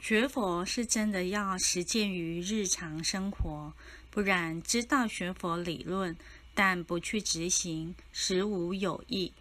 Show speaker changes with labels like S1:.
S1: 学佛是真的要实践于日常生活不然知道学佛理论但不去执行实无有益。